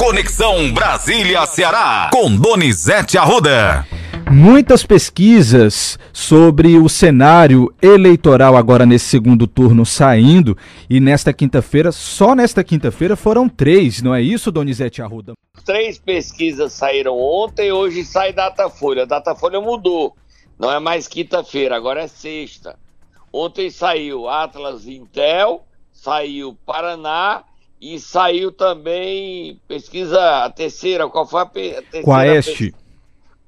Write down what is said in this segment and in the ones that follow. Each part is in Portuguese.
Conexão Brasília-Ceará, com Donizete Arruda. Muitas pesquisas sobre o cenário eleitoral agora nesse segundo turno saindo e nesta quinta-feira, só nesta quinta-feira foram três, não é isso, Donizete Arruda? Três pesquisas saíram ontem, hoje sai Datafolha. A Datafolha mudou, não é mais quinta-feira, agora é sexta. Ontem saiu Atlas Intel, saiu Paraná e saiu também pesquisa, a terceira, qual foi a, a terceira? Quaeste.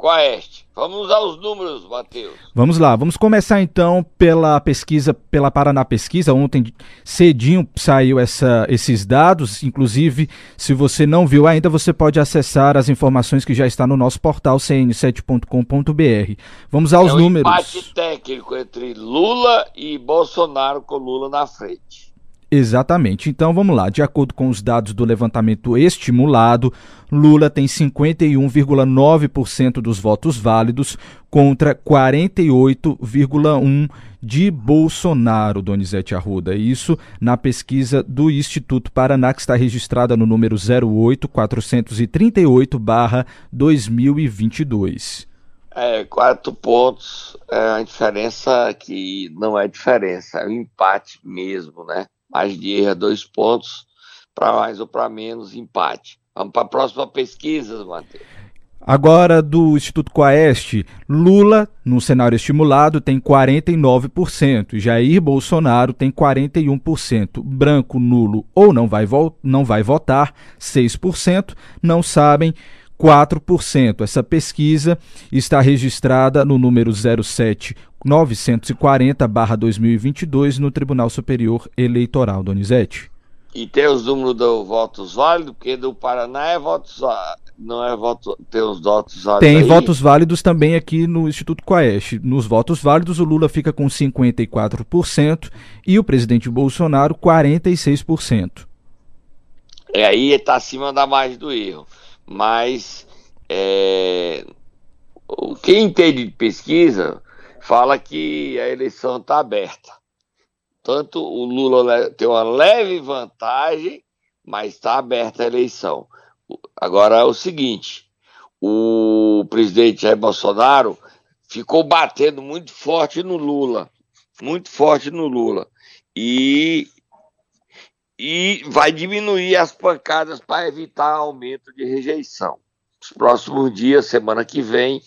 Quaeste. Vamos aos números, Matheus. Vamos lá, vamos começar então pela pesquisa, pela Paraná Pesquisa. Ontem cedinho saiu essa, esses dados, inclusive, se você não viu ainda, você pode acessar as informações que já está no nosso portal cn7.com.br. Vamos aos é um números. empate técnico entre Lula e Bolsonaro com Lula na frente. Exatamente. Então vamos lá. De acordo com os dados do levantamento estimulado, Lula tem 51,9% dos votos válidos contra 48,1% de Bolsonaro, Donizete Arruda. Isso na pesquisa do Instituto Paraná, que está registrada no número 08438-2022. É, quatro pontos é uma diferença que não é diferença, é um empate mesmo, né? Mais de erro, dois pontos, para mais ou para menos, empate. Vamos para a próxima pesquisa, Matheus. Agora, do Instituto Coeste, Lula, no cenário estimulado, tem 49%, Jair Bolsonaro tem 41%, branco, nulo ou não vai, não vai votar, 6%, não sabem, 4%. Essa pesquisa está registrada no número 07 940-2022 no Tribunal Superior Eleitoral, Donizete. E tem os números dos votos válidos, porque do Paraná é votos não é voto, tem os votos válidos Tem aí. votos válidos também aqui no Instituto Coeste. Nos votos válidos, o Lula fica com 54% e o presidente Bolsonaro 46%. É, aí está acima da margem do erro. Mas é, quem entende de pesquisa fala que a eleição está aberta. Tanto o Lula tem uma leve vantagem, mas está aberta a eleição. Agora é o seguinte: o presidente Jair Bolsonaro ficou batendo muito forte no Lula, muito forte no Lula. E, e vai diminuir as pancadas para evitar aumento de rejeição. Nos próximos dias, semana que vem,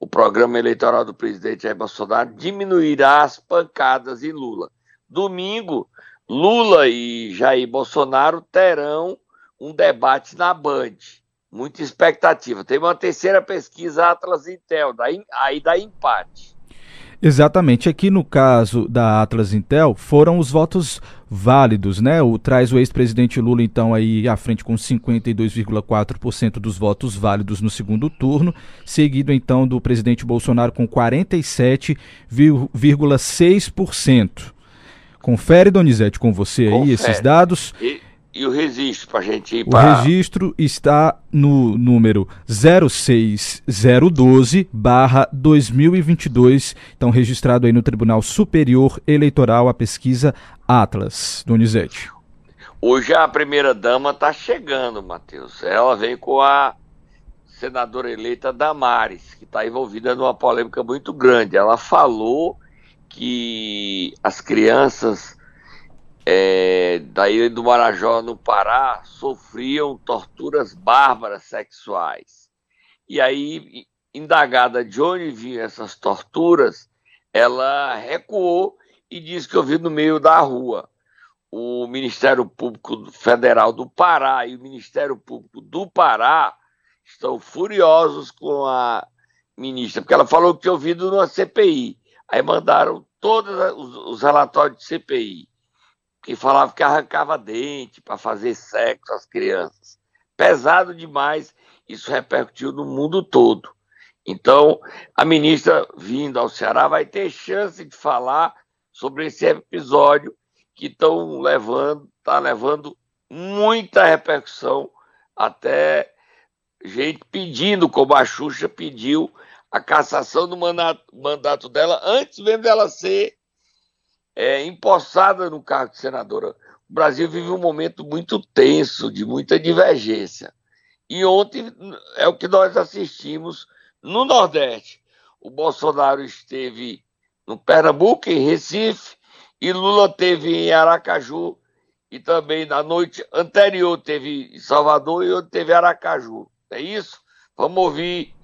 o programa eleitoral do presidente Jair Bolsonaro diminuirá as pancadas em Lula. Domingo, Lula e Jair Bolsonaro terão um debate na Band. Muita expectativa. Tem uma terceira pesquisa Atlas Intel, daí, aí dá empate. Exatamente. Aqui no caso da Atlas Intel, foram os votos válidos, né? O traz o ex-presidente Lula então aí à frente com 52,4% dos votos válidos no segundo turno, seguido então do presidente Bolsonaro com 47,6%. Confere Donizete com você aí Confere. esses dados. E e o registro para a gente ir para. O registro está no número 06012-2022, então registrado aí no Tribunal Superior Eleitoral a pesquisa Atlas. Donizete. Hoje a primeira-dama está chegando, Matheus. Ela vem com a senadora eleita Damares, que está envolvida numa polêmica muito grande. Ela falou que as crianças é, da ilha do Marajó, no Pará, sofriam torturas bárbaras sexuais. E aí, indagada de onde vinham essas torturas, ela recuou e disse que ouviu no meio da rua. O Ministério Público Federal do Pará e o Ministério Público do Pará estão furiosos com a ministra, porque ela falou que tinha ouvido numa CPI. Aí mandaram todos os, os relatórios de CPI que falava que arrancava dente para fazer sexo às crianças. Pesado demais, isso repercutiu no mundo todo. Então, a ministra vindo ao Ceará vai ter chance de falar sobre esse episódio que estão levando, está levando muita repercussão, até gente pedindo, como a Xuxa pediu, a cassação do mandato, dela antes mesmo dela ser é, empossada no cargo de senadora. O Brasil vive um momento muito tenso, de muita divergência. E ontem é o que nós assistimos no Nordeste. O Bolsonaro esteve no Pernambuco, em Recife, e Lula teve em Aracaju, e também na noite anterior teve em Salvador e hoje teve em Aracaju. É isso? Vamos ouvir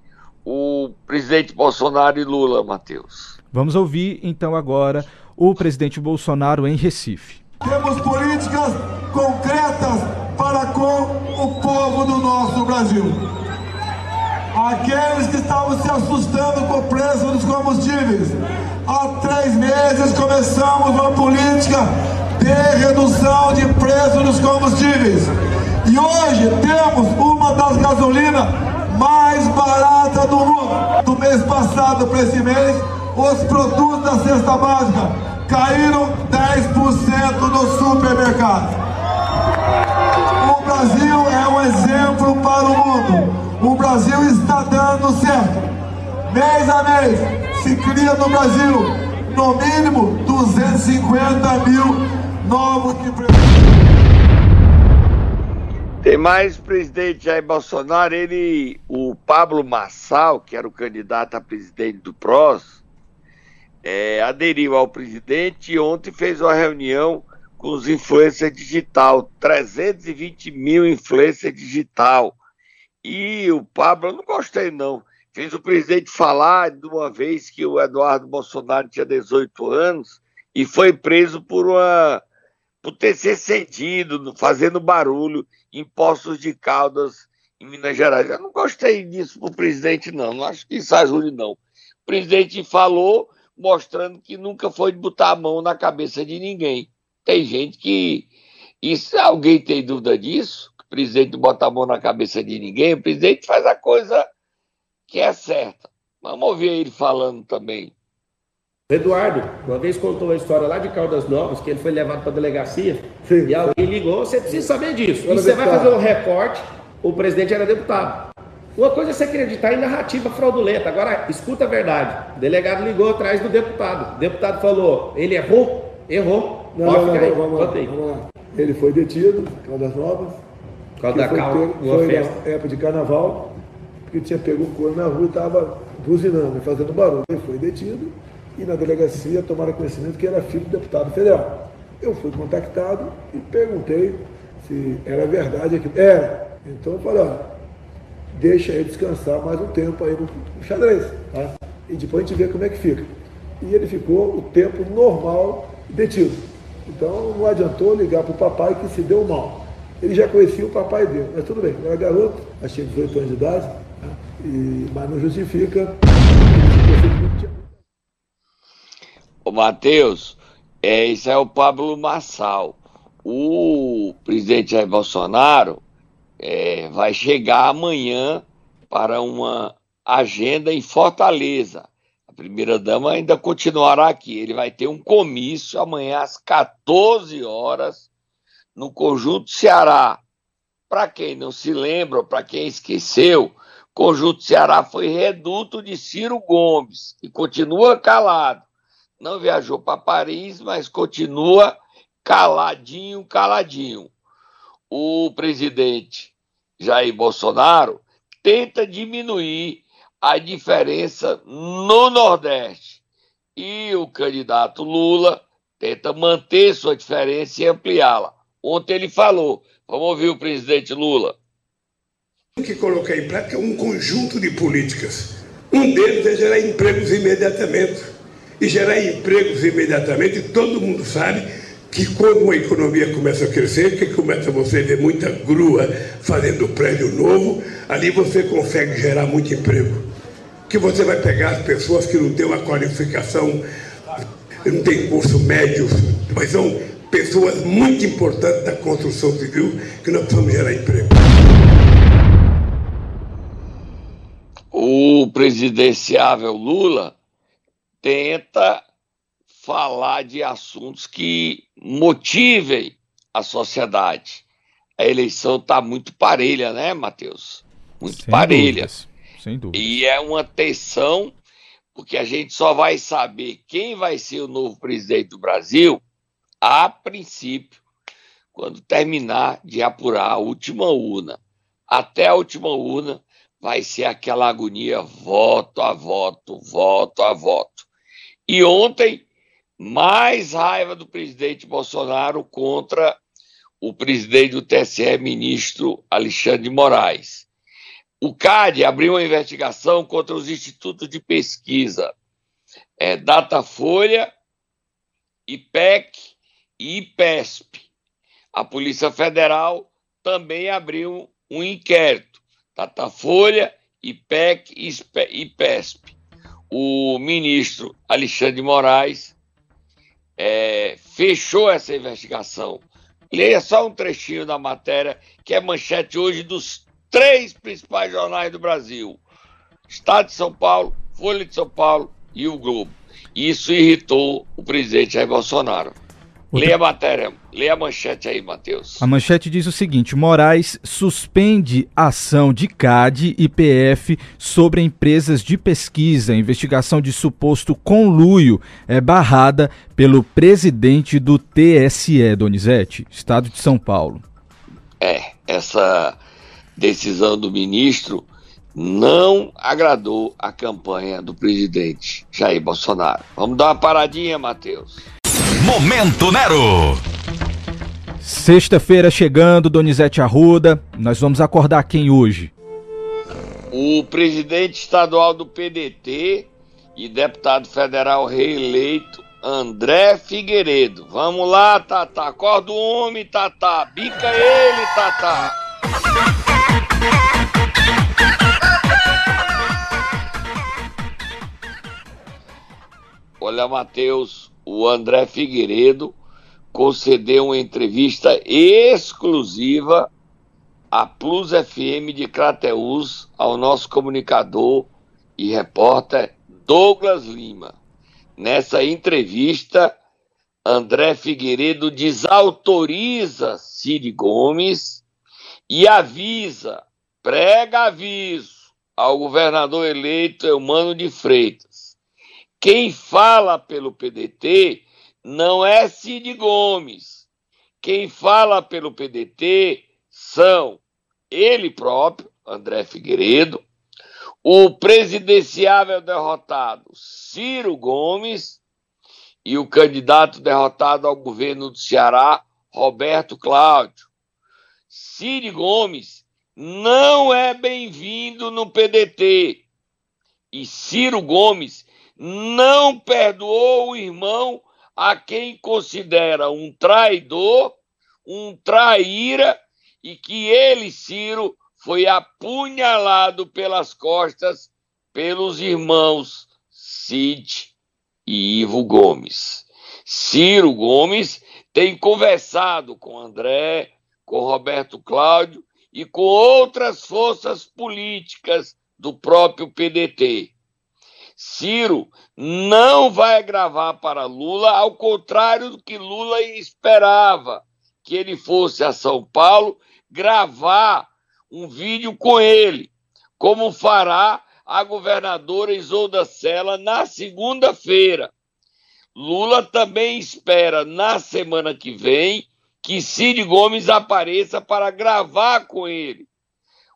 o presidente Bolsonaro e Lula, Matheus. Vamos ouvir então agora o presidente Bolsonaro em Recife. Temos políticas concretas para com o povo do nosso Brasil. Aqueles que estavam se assustando com o preço dos combustíveis. Há três meses começamos uma política de redução de preço dos combustíveis. E hoje temos uma das gasolinas mais baratas do mundo. Do mês passado para esse mês, os produtos da cesta básica caíram 10% no supermercado. O Brasil é um exemplo para o mundo. O Brasil está dando certo. Mês a mês se cria no Brasil no mínimo 250 mil novos empregos. Tem mais presidente Jair Bolsonaro, ele, o Pablo Massal, que era o candidato a presidente do PROS, é, aderiu ao presidente e ontem fez uma reunião com os influencers digital, 320 mil influencers digital. E o Pablo, eu não gostei não, fez o presidente falar de uma vez que o Eduardo Bolsonaro tinha 18 anos e foi preso por uma por ter se cedido, fazendo barulho em Poços de Caldas, em Minas Gerais. Eu não gostei disso para o presidente, não. Não acho que isso ajude, não. O presidente falou, mostrando que nunca foi de botar a mão na cabeça de ninguém. Tem gente que. E se alguém tem dúvida disso, o presidente bota a mão na cabeça de ninguém, o presidente faz a coisa que é certa. Vamos ouvir ele falando também. Eduardo, uma vez contou a história lá de Caldas Novas, que ele foi levado para a delegacia, Sim. e alguém ligou, você precisa saber disso. E você vai fazer um recorte, o presidente era deputado. Uma coisa é você acreditar em narrativa fraudulenta. Agora, escuta a verdade. O delegado ligou atrás do deputado. O deputado falou, ele errou? Errou. Não, não, não, aí. Vamos, lá, vamos lá. Ele foi detido, Caldas Novas. Caldas da Cal, foi festa. na época de carnaval, porque tinha pego um corno na rua e estava buzinando, fazendo barulho. Ele foi detido e na delegacia tomaram conhecimento que era filho do deputado federal. Eu fui contactado e perguntei se era verdade aquilo. Era. Então eu falei, ó, deixa ele descansar mais um tempo aí no, xadrez, tá? E depois a gente vê como é que fica. E ele ficou o tempo normal detido. Então não adiantou ligar para o papai que se deu mal. Ele já conhecia o papai dele, mas tudo bem, era garoto, que tinha 18 anos de idade? E, mas não justifica. Ô Matheus, é, isso é o Pablo Massal. O presidente Jair Bolsonaro é, vai chegar amanhã para uma agenda em Fortaleza. A primeira-dama ainda continuará aqui. Ele vai ter um comício amanhã às 14 horas no Conjunto Ceará. Para quem não se lembra, para quem esqueceu, Conjunto Ceará foi reduto de Ciro Gomes e continua calado. Não viajou para Paris, mas continua caladinho, caladinho. O presidente Jair Bolsonaro tenta diminuir a diferença no Nordeste. E o candidato Lula tenta manter sua diferença e ampliá-la. Ontem ele falou, vamos ouvir o presidente Lula. Que colocar em prática é um conjunto de políticas. Um deles é gerar empregos imediatamente. E gerar empregos imediatamente, todo mundo sabe que quando uma economia começa a crescer, que começa você ver muita grua fazendo prédio novo, ali você consegue gerar muito emprego. Que você vai pegar as pessoas que não têm uma qualificação, não têm curso médio, mas são pessoas muito importantes da construção civil que nós precisamos gerar emprego. O presidenciável Lula tenta falar de assuntos que motivem a sociedade. A eleição está muito parelha, né, Matheus? Muito Sem parelha. Dúvidas. Sem dúvida. E é uma tensão, porque a gente só vai saber quem vai ser o novo presidente do Brasil, a princípio, quando terminar de apurar a última urna. até a última urna, vai ser aquela agonia voto a voto, voto a voto. E ontem, mais raiva do presidente Bolsonaro contra o presidente do TSE, ministro Alexandre de Moraes. O CAD abriu uma investigação contra os institutos de pesquisa é, Datafolha, IPEC e IPESP. A Polícia Federal também abriu um inquérito. Datafolha, IPEC e IPESP. O ministro Alexandre de Moraes é, fechou essa investigação. Leia só um trechinho da matéria, que é manchete hoje dos três principais jornais do Brasil: Estado de São Paulo, Folha de São Paulo e o Globo. Isso irritou o presidente Jair Bolsonaro. Leia a matéria, leia a manchete aí, Matheus. A manchete diz o seguinte: Moraes suspende ação de CAD e PF sobre empresas de pesquisa. A investigação de suposto conluio é barrada pelo presidente do TSE, Donizete, Estado de São Paulo. É, essa decisão do ministro não agradou a campanha do presidente Jair Bolsonaro. Vamos dar uma paradinha, Matheus. Momento Nero. Sexta-feira chegando, Donizete Arruda. Nós vamos acordar quem hoje? O presidente estadual do PDT e deputado federal reeleito, André Figueiredo. Vamos lá, Tata. Acorda o homem, Tata. Bica ele, Tata. Olha, Matheus, o André Figueiredo concedeu uma entrevista exclusiva à Plus FM de Crateus ao nosso comunicador e repórter Douglas Lima. Nessa entrevista, André Figueiredo desautoriza Cid Gomes e avisa, prega aviso ao governador eleito Eumano de Freitas quem fala pelo PDT não é Cid Gomes. Quem fala pelo PDT são ele próprio, André Figueiredo, o presidenciável derrotado Ciro Gomes e o candidato derrotado ao governo do Ceará, Roberto Cláudio. Ciro Gomes não é bem-vindo no PDT. E Ciro Gomes não perdoou o irmão a quem considera um traidor, um traíra e que ele, Ciro, foi apunhalado pelas costas pelos irmãos Cid e Ivo Gomes. Ciro Gomes tem conversado com André, com Roberto Cláudio e com outras forças políticas do próprio PDT. Ciro não vai gravar para Lula, ao contrário do que Lula esperava, que ele fosse a São Paulo gravar um vídeo com ele, como fará a governadora Isolda Sela na segunda-feira. Lula também espera na semana que vem que Cid Gomes apareça para gravar com ele.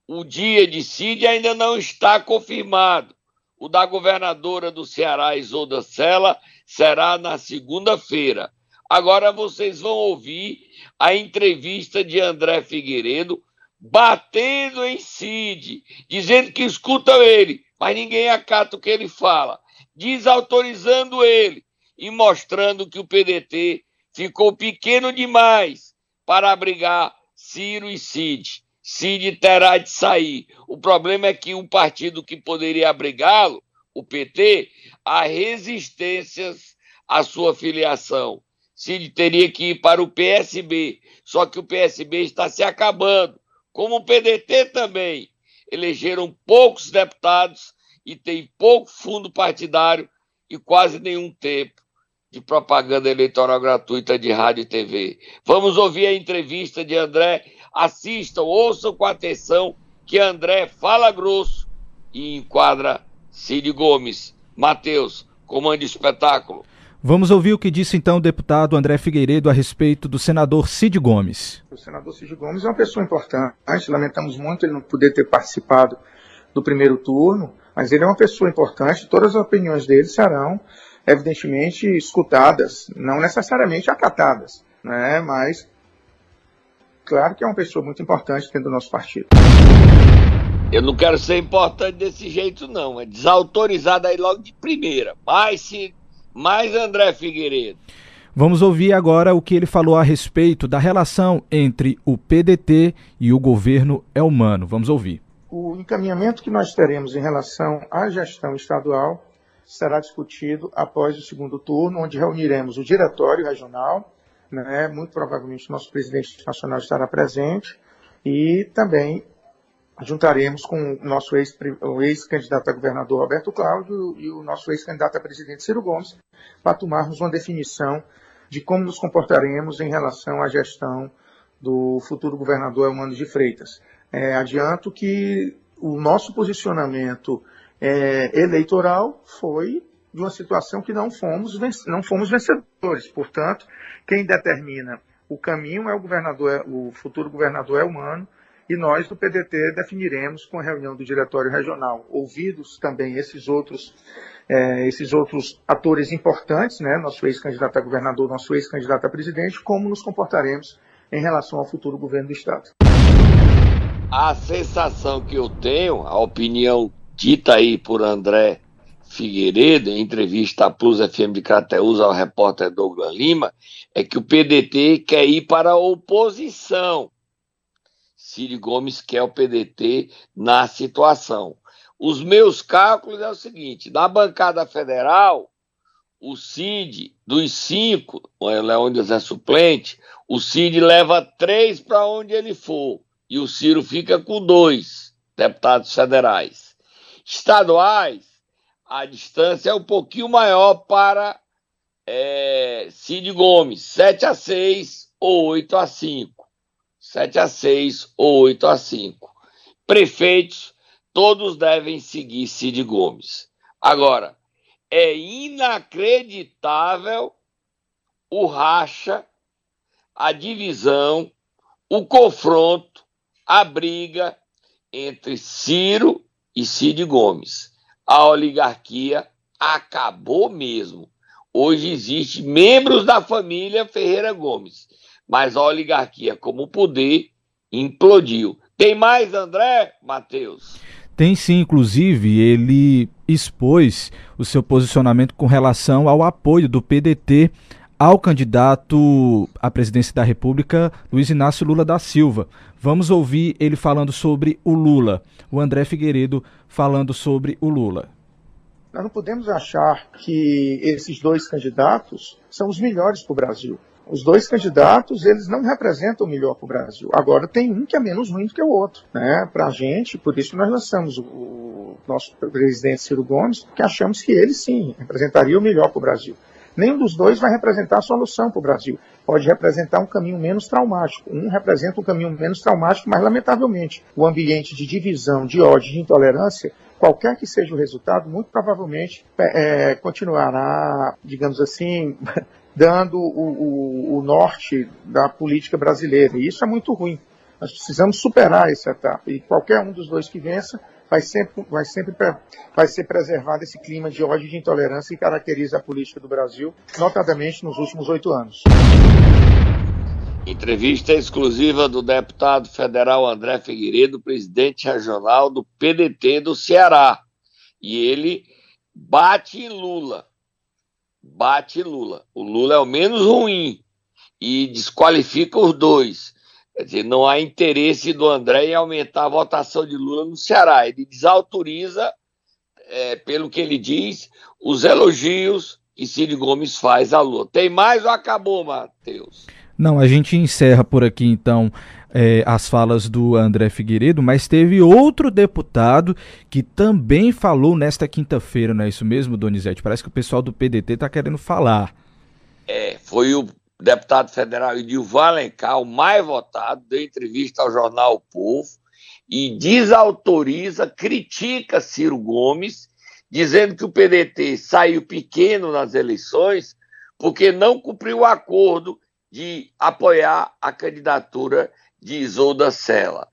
O dia de Cid ainda não está confirmado. O da governadora do Ceará, Isolda Sela, será na segunda-feira. Agora vocês vão ouvir a entrevista de André Figueiredo batendo em Cid, dizendo que escuta ele, mas ninguém acata o que ele fala, desautorizando ele e mostrando que o PDT ficou pequeno demais para abrigar Ciro e Cid. Cid terá de sair. O problema é que um partido que poderia abrigá-lo, o PT, há resistências à sua filiação. Cid teria que ir para o PSB, só que o PSB está se acabando, como o PDT também. Elegeram poucos deputados e tem pouco fundo partidário e quase nenhum tempo de propaganda eleitoral gratuita de rádio e TV. Vamos ouvir a entrevista de André assistam, ouçam com atenção que André fala grosso e enquadra Cid Gomes. Matheus, comande o espetáculo. Vamos ouvir o que disse então o deputado André Figueiredo a respeito do senador Cid Gomes. O senador Cid Gomes é uma pessoa importante. Lamentamos muito ele não poder ter participado do primeiro turno, mas ele é uma pessoa importante. Todas as opiniões dele serão, evidentemente, escutadas, não necessariamente acatadas, né? mas claro que é uma pessoa muito importante dentro do nosso partido. Eu não quero ser importante desse jeito, não. É desautorizado aí logo de primeira. Mas se mais André Figueiredo. Vamos ouvir agora o que ele falou a respeito da relação entre o PDT e o governo Elmano. Vamos ouvir. O encaminhamento que nós teremos em relação à gestão estadual será discutido após o segundo turno, onde reuniremos o diretório regional, né, muito provavelmente nosso presidente nacional estará presente, e também juntaremos com o nosso ex-candidato ex a governador Roberto Cláudio e o nosso ex-candidato a presidente Ciro Gomes, para tomarmos uma definição de como nos comportaremos em relação à gestão do futuro governador Elmano de Freitas. É, adianto que o nosso posicionamento é, eleitoral foi de uma situação que não fomos, não fomos vencedores. Portanto, quem determina o caminho é o governador, o futuro governador é humano, e nós do PDT definiremos com a reunião do diretório regional, ouvidos também esses outros, é, esses outros atores importantes, né, nosso ex-candidato a governador, nosso ex-candidato a presidente, como nos comportaremos em relação ao futuro governo do Estado. A sensação que eu tenho, a opinião dita aí por André Figueiredo, em entrevista à Plus FM de Crateus ao repórter Douglas Lima, é que o PDT quer ir para a oposição Ciro Gomes quer o PDT na situação. Os meus cálculos é o seguinte: na bancada federal, o Cid, dos cinco, o Leônidas é suplente, o Cid leva três para onde ele for, e o Ciro fica com dois deputados federais. Estaduais, a distância é um pouquinho maior para é, Cid Gomes, 7 a 6 ou 8 a 5. 7 a 6 ou 8 a 5. Prefeitos, todos devem seguir Cid Gomes. Agora, é inacreditável o racha, a divisão, o confronto, a briga entre Ciro e Cid Gomes. A oligarquia acabou mesmo. Hoje existe membros da família Ferreira Gomes mas a oligarquia como poder implodiu. Tem mais, André, Matheus? Tem sim, inclusive, ele expôs o seu posicionamento com relação ao apoio do PDT ao candidato à presidência da República, Luiz Inácio Lula da Silva. Vamos ouvir ele falando sobre o Lula, o André Figueiredo falando sobre o Lula. Nós não podemos achar que esses dois candidatos são os melhores para o Brasil. Os dois candidatos, eles não representam o melhor para o Brasil. Agora, tem um que é menos ruim do que o outro. Né? Para a gente, por isso nós lançamos o nosso presidente Ciro Gomes, que achamos que ele sim representaria o melhor para o Brasil. Nenhum dos dois vai representar a solução para o Brasil. Pode representar um caminho menos traumático. Um representa um caminho menos traumático, mas lamentavelmente, o ambiente de divisão, de ódio, de intolerância, qualquer que seja o resultado, muito provavelmente é, continuará, digamos assim, dando o, o, o norte da política brasileira. E isso é muito ruim. Nós precisamos superar essa etapa. E qualquer um dos dois que vença vai sempre, vai sempre vai ser preservado esse clima de ódio e de intolerância que caracteriza a política do Brasil, notadamente nos últimos oito anos. Entrevista exclusiva do deputado federal André Figueiredo, presidente regional do PDT do Ceará. E ele bate em Lula bate Lula. O Lula é o menos ruim e desqualifica os dois. Quer dizer, não há interesse do André em aumentar a votação de Lula no Ceará. Ele desautoriza, é, pelo que ele diz, os elogios que Ciro Gomes faz a Lula. Tem mais ou acabou, Matheus? Não, a gente encerra por aqui então é, as falas do André Figueiredo, mas teve outro deputado que também falou nesta quinta-feira, não é isso mesmo, Donizete? Parece que o pessoal do PDT está querendo falar. É, foi o deputado federal Edilvan Alencar, o mais votado, deu entrevista ao jornal o Povo e desautoriza, critica Ciro Gomes, dizendo que o PDT saiu pequeno nas eleições porque não cumpriu o acordo de apoiar a candidatura de Isolda Sela.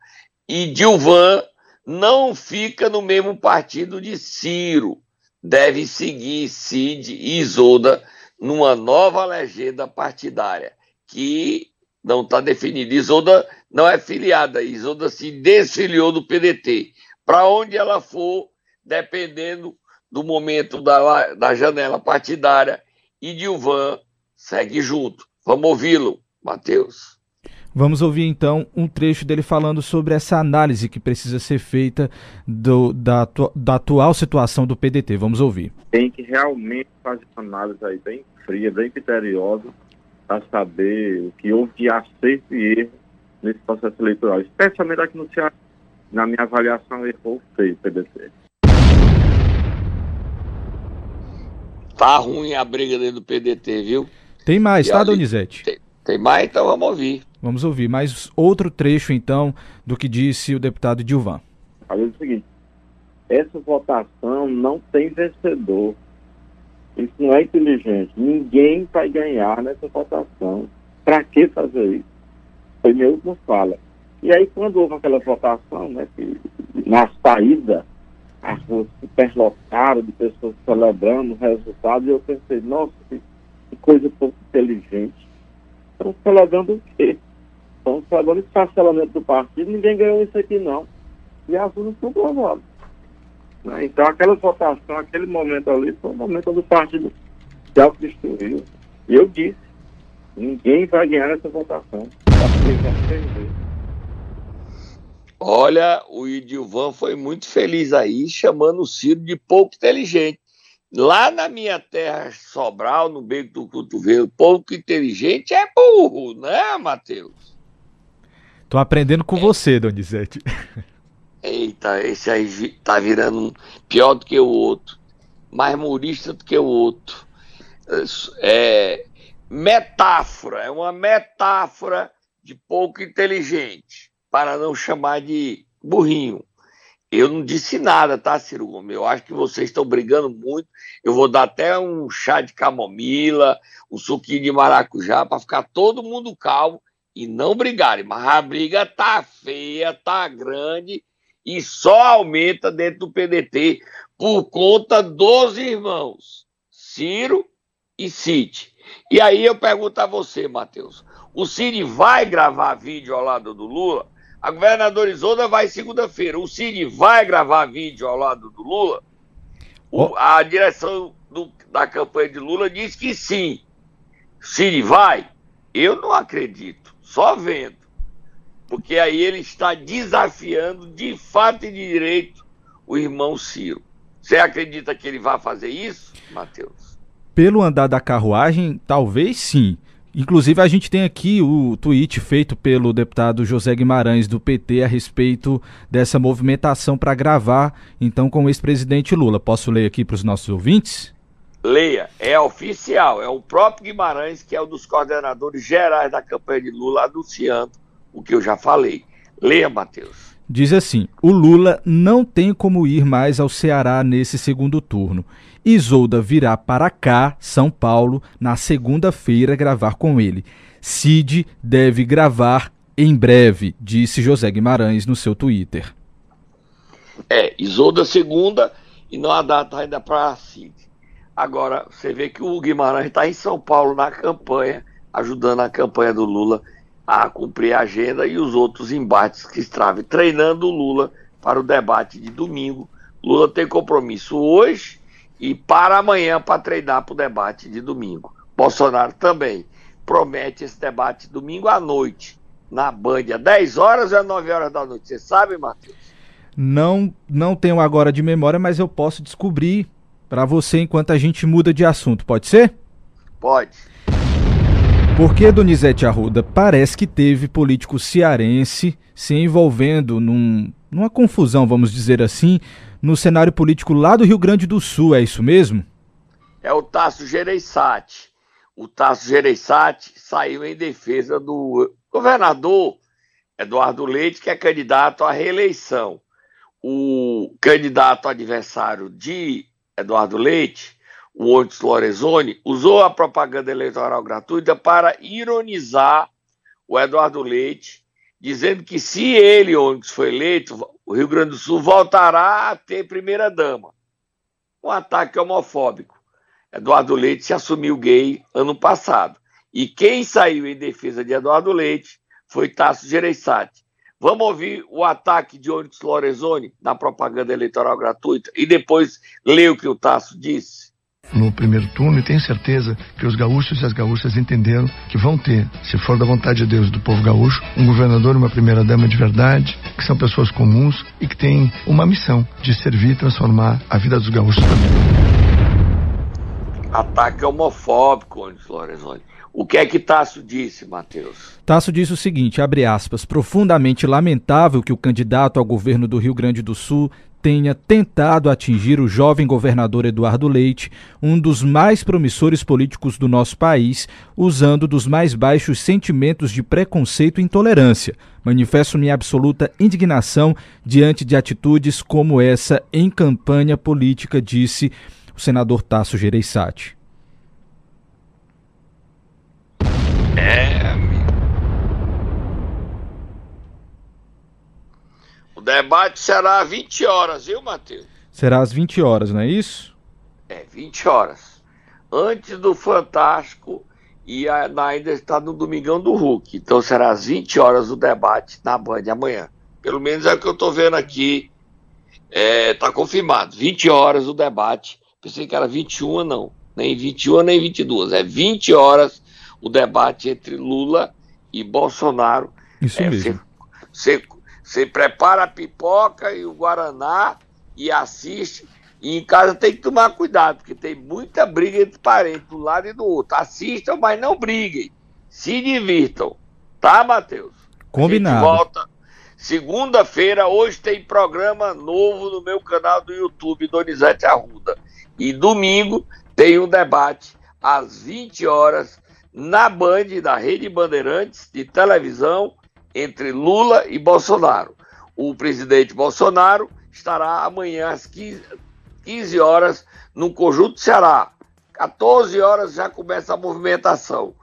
E Dilvan não fica no mesmo partido de Ciro. Deve seguir Cid e Isolda numa nova legenda partidária, que não está definida. Isolda não é filiada, Isolda se desfiliou do PDT. Para onde ela for, dependendo do momento da, da janela partidária, e Dilvan segue junto. Vamos ouvi-lo, Matheus. Vamos ouvir então um trecho dele falando sobre essa análise que precisa ser feita do, da, da atual situação do PDT. Vamos ouvir. Tem que realmente fazer uma análise aí bem fria, bem criteriosa, para saber o que houve de acerto e erro nesse processo eleitoral, especialmente aqui no Ceará. Na minha avaliação, errou feio o PDT. Tá ruim a briga dentro do PDT, viu? Tem mais, e tá, ali, Donizete? Tem, tem mais, então vamos ouvir. Vamos ouvir mais outro trecho, então, do que disse o deputado Dilvan. Falei o seguinte: essa votação não tem vencedor. Isso não é inteligente. Ninguém vai ganhar nessa votação. Para que fazer isso? Foi meu última fala. E aí, quando houve aquela votação, né, que, na saída, as ruas superlotadas de pessoas celebrando o resultado, e eu pensei, nossa, que coisa pouco inteligente. Estão celebrando o quê? Estão celebrando esse parcelamento do partido, ninguém ganhou isso aqui não. E as urnas estão provadas. Né? Então, aquela votação, aquele momento ali, foi um momento onde o partido se autodestruiu. E eu disse, ninguém vai ganhar essa votação. Olha, o Idilvan foi muito feliz aí, chamando o Ciro de pouco inteligente. Lá na minha terra Sobral, no beco do cotovelo, pouco inteligente é burro, né, Matheus? Tô aprendendo com é. você, Donizete. Eita, esse aí tá virando pior do que o outro, mais humorista do que o outro. É metáfora, é uma metáfora de pouco inteligente, para não chamar de burrinho. Eu não disse nada, tá, Ciro Gomes? Eu acho que vocês estão brigando muito. Eu vou dar até um chá de camomila, um suquinho de maracujá, para ficar todo mundo calmo e não brigarem. Mas a briga tá feia, tá grande e só aumenta dentro do PDT por conta dos irmãos Ciro e Cid. E aí eu pergunto a você, Matheus: o Cid vai gravar vídeo ao lado do Lula? A governadora Isolda vai segunda-feira. O Cid vai gravar vídeo ao lado do Lula? O, a direção do, da campanha de Lula diz que sim. Cid vai? Eu não acredito, só vendo porque aí ele está desafiando de fato e de direito o irmão Ciro. Você acredita que ele vai fazer isso, Matheus? Pelo andar da carruagem, talvez sim. Inclusive, a gente tem aqui o tweet feito pelo deputado José Guimarães, do PT, a respeito dessa movimentação para gravar, então, com o ex-presidente Lula. Posso ler aqui para os nossos ouvintes? Leia, é oficial, é o próprio Guimarães, que é um dos coordenadores gerais da campanha de Lula, anunciando o que eu já falei. Leia, Matheus. Diz assim: o Lula não tem como ir mais ao Ceará nesse segundo turno. Isolda virá para cá, São Paulo, na segunda-feira gravar com ele. Cid deve gravar em breve, disse José Guimarães no seu Twitter. É, Isolda segunda e não há data ainda para Cid. Agora, você vê que o Guimarães está em São Paulo na campanha, ajudando a campanha do Lula a cumprir a agenda e os outros embates que estava treinando o Lula para o debate de domingo. Lula tem compromisso hoje e para amanhã para treinar para o debate de domingo. Bolsonaro também promete esse debate domingo à noite, na Band, às 10 horas ou às 9 horas da noite. Você sabe, Matheus? Não, não tenho agora de memória, mas eu posso descobrir para você enquanto a gente muda de assunto. Pode ser? Pode. Porque Donizete Arruda parece que teve político cearense se envolvendo num, numa confusão, vamos dizer assim, no cenário político lá do Rio Grande do Sul, é isso mesmo? É o Tasso Gereissati. O Tasso Gereissati saiu em defesa do governador Eduardo Leite, que é candidato à reeleição. O candidato adversário de Eduardo Leite, o Ontes Lorenzoni, usou a propaganda eleitoral gratuita para ironizar o Eduardo Leite, dizendo que se ele, Ontes, for eleito, o Rio Grande do Sul voltará a ter primeira-dama. Um ataque homofóbico. Eduardo Leite se assumiu gay ano passado. E quem saiu em defesa de Eduardo Leite foi Tasso Gereissati. Vamos ouvir o ataque de Onyx Lorenzoni na propaganda eleitoral gratuita e depois ler o que o Tasso disse. No primeiro turno, e tenho certeza que os gaúchos e as gaúchas entenderam que vão ter, se for da vontade de Deus do povo gaúcho, um governador e uma primeira-dama de verdade, que são pessoas comuns e que têm uma missão de servir e transformar a vida dos gaúchos também. Ataque homofóbico, Onyx Lorenzoni. O que é que Tasso disse, Matheus? Tasso disse o seguinte, abre aspas, profundamente lamentável que o candidato ao governo do Rio Grande do Sul tenha tentado atingir o jovem governador Eduardo Leite, um dos mais promissores políticos do nosso país, usando dos mais baixos sentimentos de preconceito e intolerância. Manifesto minha absoluta indignação diante de atitudes como essa em campanha política, disse o senador Tasso Gereissati. É. O debate será às 20 horas, viu, Matheus? Será às 20 horas, não é isso? É, 20 horas. Antes do Fantástico e ainda está no Domingão do Hulk. Então será às 20 horas o debate na Band amanhã. Pelo menos é o que eu estou vendo aqui. Está é, confirmado. 20 horas o debate. Pensei que era 21, não. Nem 21, nem 22. É 20 horas o debate entre Lula e Bolsonaro. Isso é, mesmo. Você, você prepara a pipoca e o Guaraná e assiste. E em casa tem que tomar cuidado, porque tem muita briga entre parentes, do lado e do outro. Assistam, mas não briguem. Se divirtam. Tá, Matheus? Combinado. volta segunda-feira. Hoje tem programa novo no meu canal do YouTube, Donizete Arruda. E domingo tem um debate às 20 horas na Band da Rede Bandeirantes de televisão entre Lula e Bolsonaro. O presidente Bolsonaro estará amanhã às 15, 15 horas no Conjunto Ceará. 14 horas já começa a movimentação.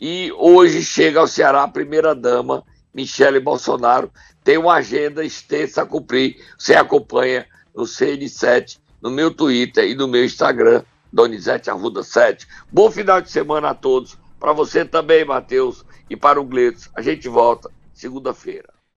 E hoje chega ao Ceará a primeira-dama, Michele Bolsonaro. Tem uma agenda extensa a cumprir. Você acompanha no CN7, no meu Twitter e no meu Instagram, Donizete Arruda 7. Bom final de semana a todos. Para você também, Matheus, e para o Gleitz. A gente volta segunda-feira.